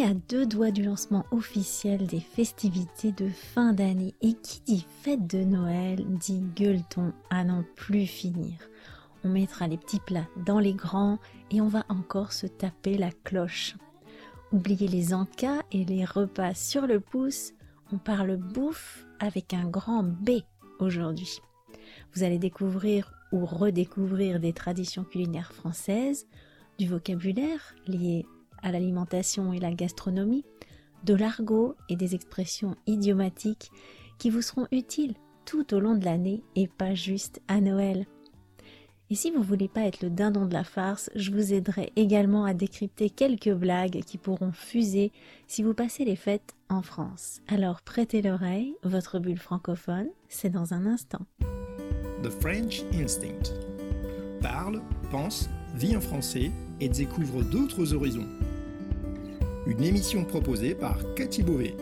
est à deux doigts du lancement officiel des festivités de fin d'année et qui dit fête de Noël dit gueuleton à n'en plus finir. On mettra les petits plats dans les grands et on va encore se taper la cloche. Oubliez les encas et les repas sur le pouce, on parle bouffe avec un grand B aujourd'hui. Vous allez découvrir ou redécouvrir des traditions culinaires françaises, du vocabulaire lié à l'alimentation et la gastronomie, de l'argot et des expressions idiomatiques qui vous seront utiles tout au long de l'année et pas juste à Noël. Et si vous voulez pas être le dindon de la farce, je vous aiderai également à décrypter quelques blagues qui pourront fuser si vous passez les fêtes en France. Alors prêtez l'oreille, votre bulle francophone, c'est dans un instant. The French Instinct. Parle, pense, vit en français et découvre d'autres horizons une émission proposée par Cathy Beauvais.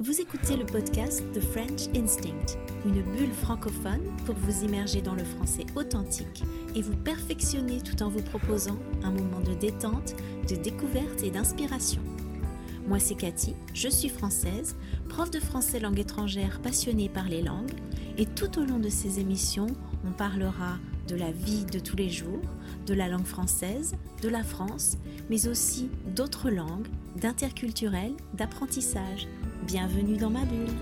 Vous écoutez le podcast The French Instinct, une bulle francophone pour vous immerger dans le français authentique et vous perfectionner tout en vous proposant un moment de détente, de découverte et d'inspiration. Moi c'est Cathy, je suis française, prof de français langue étrangère passionnée par les langues et tout au long de ces émissions, on parlera de la vie de tous les jours, de la langue française, de la France, mais aussi d'autres langues, d'interculturel, d'apprentissage. Bienvenue dans ma bulle.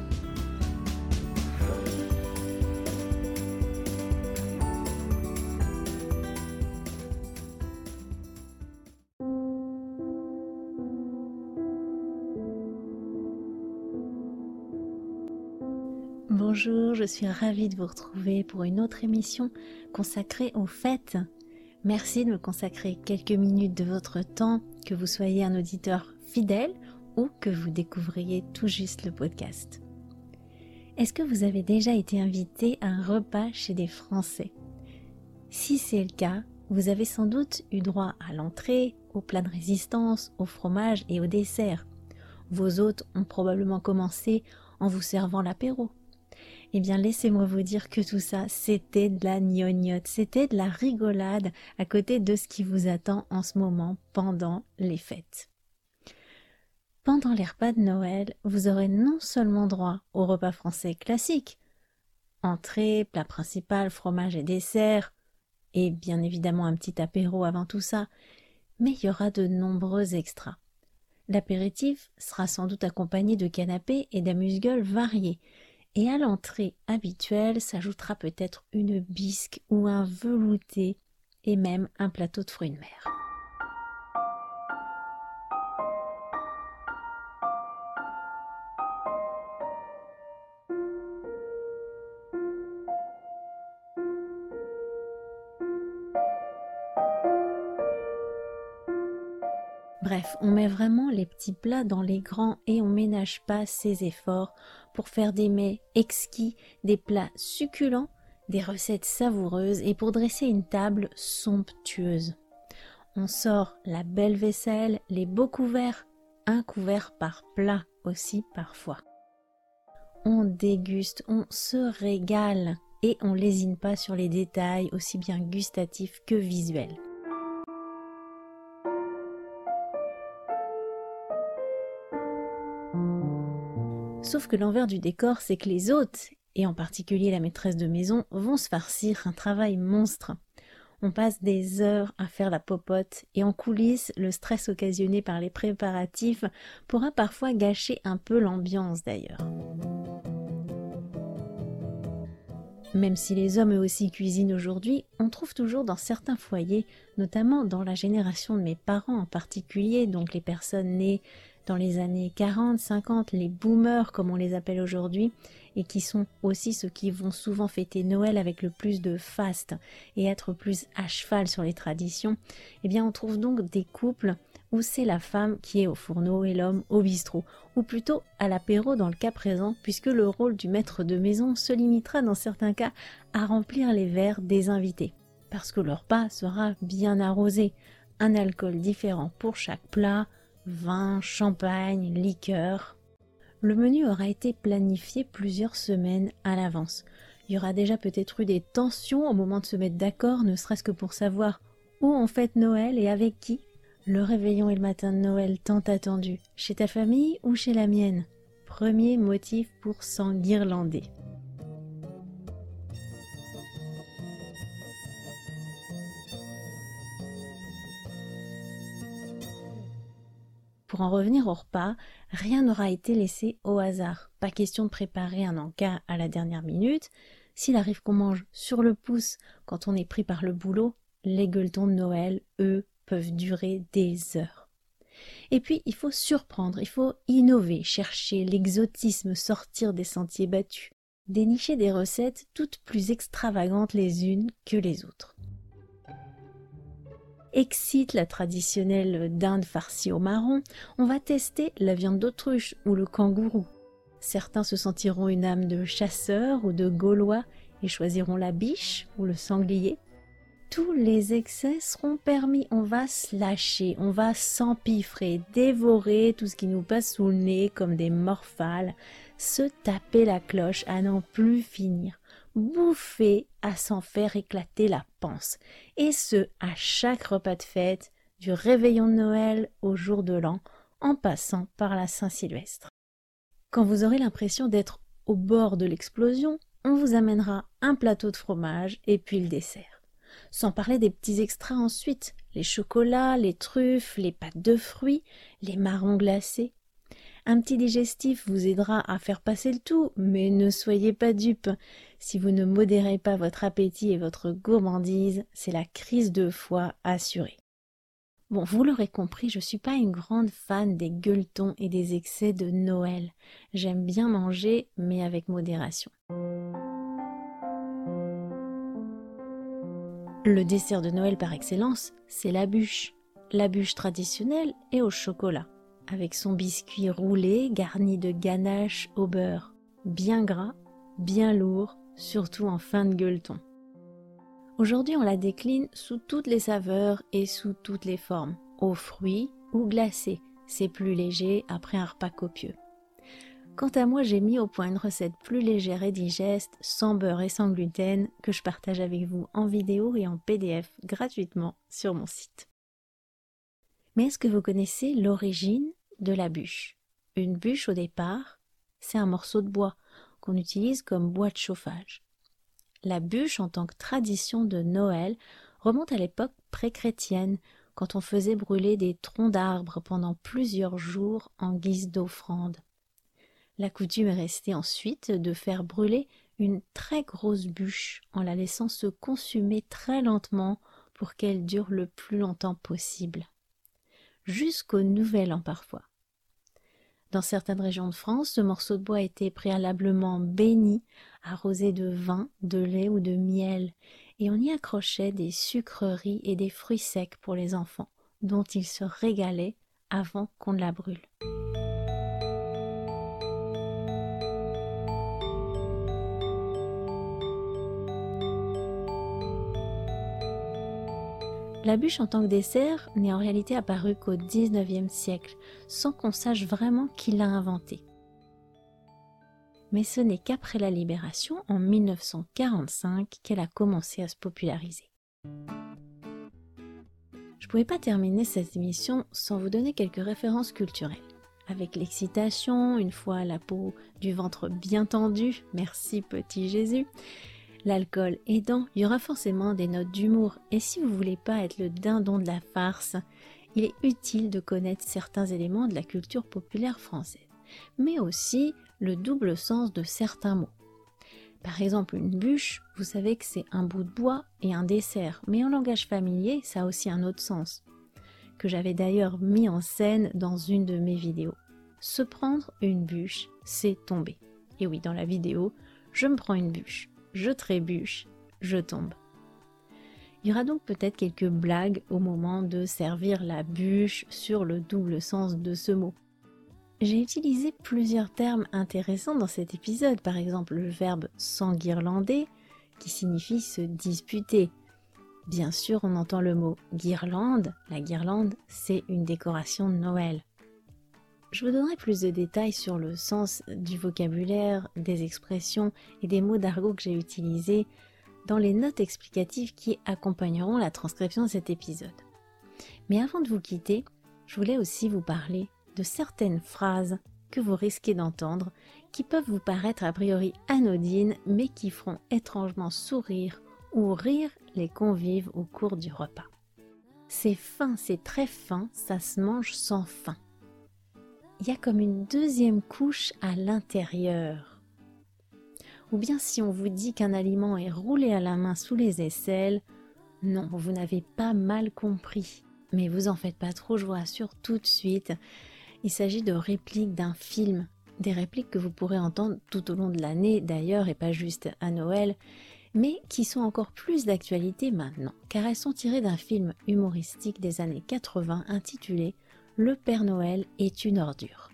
Bonjour, je suis ravie de vous retrouver pour une autre émission consacrée aux fêtes. Merci de me consacrer quelques minutes de votre temps, que vous soyez un auditeur fidèle ou que vous découvriez tout juste le podcast. Est-ce que vous avez déjà été invité à un repas chez des Français? Si c'est le cas, vous avez sans doute eu droit à l'entrée, au plat de résistance, au fromage et au dessert. Vos hôtes ont probablement commencé en vous servant l'apéro. Eh bien, laissez-moi vous dire que tout ça, c'était de la gnognotte, c'était de la rigolade à côté de ce qui vous attend en ce moment pendant les fêtes. Pendant les repas de Noël, vous aurez non seulement droit au repas français classique, entrée, plat principal, fromage et dessert, et bien évidemment un petit apéro avant tout ça, mais il y aura de nombreux extras. L'apéritif sera sans doute accompagné de canapés et d'amuse-gueules variés, et à l'entrée habituelle s'ajoutera peut-être une bisque ou un velouté et même un plateau de fruits de mer. Bref, on met vraiment les petits plats dans les grands et on ménage pas ses efforts pour faire des mets exquis, des plats succulents, des recettes savoureuses et pour dresser une table somptueuse. On sort la belle vaisselle, les beaux couverts, un couvert par plat aussi parfois. On déguste, on se régale et on lésine pas sur les détails aussi bien gustatifs que visuels. Sauf que l'envers du décor, c'est que les hôtes, et en particulier la maîtresse de maison, vont se farcir un travail monstre. On passe des heures à faire la popote et en coulisses, le stress occasionné par les préparatifs pourra parfois gâcher un peu l'ambiance d'ailleurs. Même si les hommes eux aussi cuisinent aujourd'hui, on trouve toujours dans certains foyers, notamment dans la génération de mes parents en particulier, donc les personnes nées dans les années 40, 50, les boomers comme on les appelle aujourd'hui, et qui sont aussi ceux qui vont souvent fêter Noël avec le plus de faste et être plus à cheval sur les traditions, eh bien on trouve donc des couples où c'est la femme qui est au fourneau et l'homme au bistrot, ou plutôt à l'apéro dans le cas présent, puisque le rôle du maître de maison se limitera dans certains cas à remplir les verres des invités, parce que leur pas sera bien arrosé, un alcool différent pour chaque plat, vin, champagne, liqueur. Le menu aura été planifié plusieurs semaines à l'avance. Il y aura déjà peut-être eu des tensions au moment de se mettre d'accord, ne serait-ce que pour savoir Où on fête Noël et avec qui Le réveillon et le matin de Noël tant attendu, chez ta famille ou chez la mienne Premier motif pour s'enguirlander. Pour en revenir au repas, rien n'aura été laissé au hasard. Pas question de préparer un encas à la dernière minute. S'il arrive qu'on mange sur le pouce quand on est pris par le boulot, les gueuletons de Noël, eux, peuvent durer des heures. Et puis, il faut surprendre, il faut innover, chercher l'exotisme, sortir des sentiers battus, dénicher des recettes toutes plus extravagantes les unes que les autres excite la traditionnelle dinde farcie au marron, on va tester la viande d'autruche ou le kangourou. Certains se sentiront une âme de chasseur ou de gaulois et choisiront la biche ou le sanglier. Tous les excès seront permis, on va se lâcher, on va s'empiffrer, dévorer tout ce qui nous passe sous le nez comme des morphales, se taper la cloche à n'en plus finir bouffer à s'en faire éclater la panse, et ce à chaque repas de fête, du réveillon de Noël au jour de l'an, en passant par la Saint-Sylvestre. Quand vous aurez l'impression d'être au bord de l'explosion, on vous amènera un plateau de fromage et puis le dessert. Sans parler des petits extras ensuite, les chocolats, les truffes, les pâtes de fruits, les marrons glacés. Un petit digestif vous aidera à faire passer le tout, mais ne soyez pas dupes. Si vous ne modérez pas votre appétit et votre gourmandise, c'est la crise de foie assurée. Bon, vous l'aurez compris, je ne suis pas une grande fan des gueuletons et des excès de Noël. J'aime bien manger, mais avec modération. Le dessert de Noël par excellence, c'est la bûche. La bûche traditionnelle est au chocolat avec son biscuit roulé garni de ganache au beurre, bien gras, bien lourd, surtout en fin de gueuleton. Aujourd'hui, on la décline sous toutes les saveurs et sous toutes les formes, aux fruits ou glacés, c'est plus léger après un repas copieux. Quant à moi, j'ai mis au point une recette plus légère et digeste, sans beurre et sans gluten, que je partage avec vous en vidéo et en PDF gratuitement sur mon site. Mais est-ce que vous connaissez l'origine de la bûche? Une bûche, au départ, c'est un morceau de bois qu'on utilise comme bois de chauffage. La bûche, en tant que tradition de Noël, remonte à l'époque pré-chrétienne, quand on faisait brûler des troncs d'arbres pendant plusieurs jours en guise d'offrande. La coutume est restée ensuite de faire brûler une très grosse bûche en la laissant se consumer très lentement pour qu'elle dure le plus longtemps possible jusqu'au nouvel an parfois. Dans certaines régions de France, ce morceau de bois était préalablement béni, arrosé de vin, de lait ou de miel, et on y accrochait des sucreries et des fruits secs pour les enfants, dont ils se régalaient avant qu'on ne la brûle. La bûche en tant que dessert n'est en réalité apparue qu'au XIXe siècle, sans qu'on sache vraiment qui l'a inventée. Mais ce n'est qu'après la Libération, en 1945, qu'elle a commencé à se populariser. Je ne pouvais pas terminer cette émission sans vous donner quelques références culturelles. Avec l'excitation, une fois la peau du ventre bien tendue, merci petit Jésus, l'alcool aidant, il y aura forcément des notes d'humour. Et si vous voulez pas être le dindon de la farce, il est utile de connaître certains éléments de la culture populaire française, mais aussi le double sens de certains mots. Par exemple, une bûche, vous savez que c'est un bout de bois et un dessert, mais en langage familier, ça a aussi un autre sens, que j'avais d'ailleurs mis en scène dans une de mes vidéos. Se prendre une bûche, c'est tomber. Et oui, dans la vidéo, je me prends une bûche je trébuche, je tombe. Il y aura donc peut-être quelques blagues au moment de servir la bûche sur le double sens de ce mot. J'ai utilisé plusieurs termes intéressants dans cet épisode, par exemple le verbe s'enguirlander, qui signifie se disputer. Bien sûr, on entend le mot guirlande. La guirlande, c'est une décoration de Noël. Je vous donnerai plus de détails sur le sens du vocabulaire, des expressions et des mots d'argot que j'ai utilisés dans les notes explicatives qui accompagneront la transcription de cet épisode. Mais avant de vous quitter, je voulais aussi vous parler de certaines phrases que vous risquez d'entendre qui peuvent vous paraître a priori anodines mais qui feront étrangement sourire ou rire les convives au cours du repas. C'est fin, c'est très fin, ça se mange sans fin. Il y a comme une deuxième couche à l'intérieur. Ou bien si on vous dit qu'un aliment est roulé à la main sous les aisselles, non, vous n'avez pas mal compris. Mais vous en faites pas trop, je vous rassure tout de suite. Il s'agit de répliques d'un film, des répliques que vous pourrez entendre tout au long de l'année d'ailleurs et pas juste à Noël, mais qui sont encore plus d'actualité maintenant, car elles sont tirées d'un film humoristique des années 80 intitulé Le Père Noël est une ordure.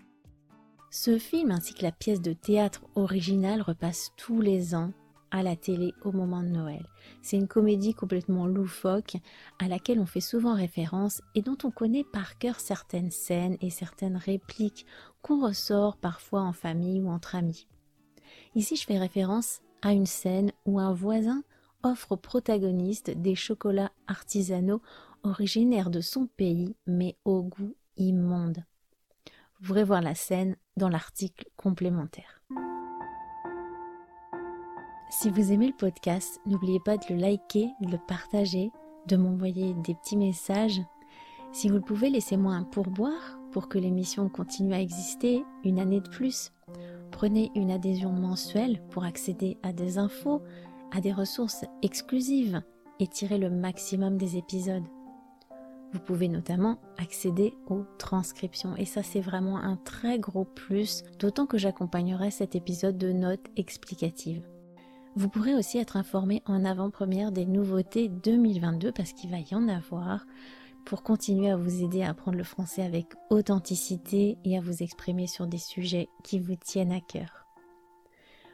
Ce film ainsi que la pièce de théâtre originale repassent tous les ans à la télé au moment de Noël. C'est une comédie complètement loufoque à laquelle on fait souvent référence et dont on connaît par cœur certaines scènes et certaines répliques qu'on ressort parfois en famille ou entre amis. Ici, je fais référence à une scène où un voisin offre au protagoniste des chocolats artisanaux originaires de son pays mais au goût immonde. Vous pourrez voir la scène dans l'article complémentaire. Si vous aimez le podcast, n'oubliez pas de le liker, de le partager, de m'envoyer des petits messages. Si vous le pouvez, laissez-moi un pourboire pour que l'émission continue à exister une année de plus. Prenez une adhésion mensuelle pour accéder à des infos, à des ressources exclusives et tirer le maximum des épisodes. Vous pouvez notamment accéder aux transcriptions et ça c'est vraiment un très gros plus, d'autant que j'accompagnerai cet épisode de notes explicatives. Vous pourrez aussi être informé en avant-première des nouveautés 2022 parce qu'il va y en avoir pour continuer à vous aider à apprendre le français avec authenticité et à vous exprimer sur des sujets qui vous tiennent à cœur.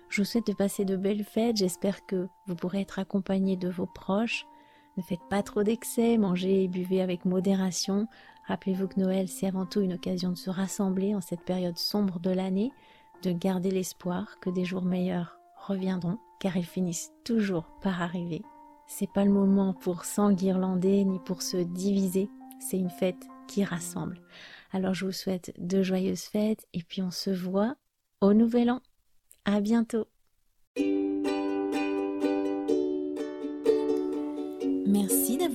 Je vous souhaite de passer de belles fêtes, j'espère que vous pourrez être accompagné de vos proches. Ne faites pas trop d'excès, mangez et buvez avec modération. Rappelez-vous que Noël, c'est avant tout une occasion de se rassembler en cette période sombre de l'année, de garder l'espoir que des jours meilleurs reviendront, car ils finissent toujours par arriver. C'est pas le moment pour s'enguirlander ni pour se diviser, c'est une fête qui rassemble. Alors je vous souhaite de joyeuses fêtes et puis on se voit au nouvel an. À bientôt.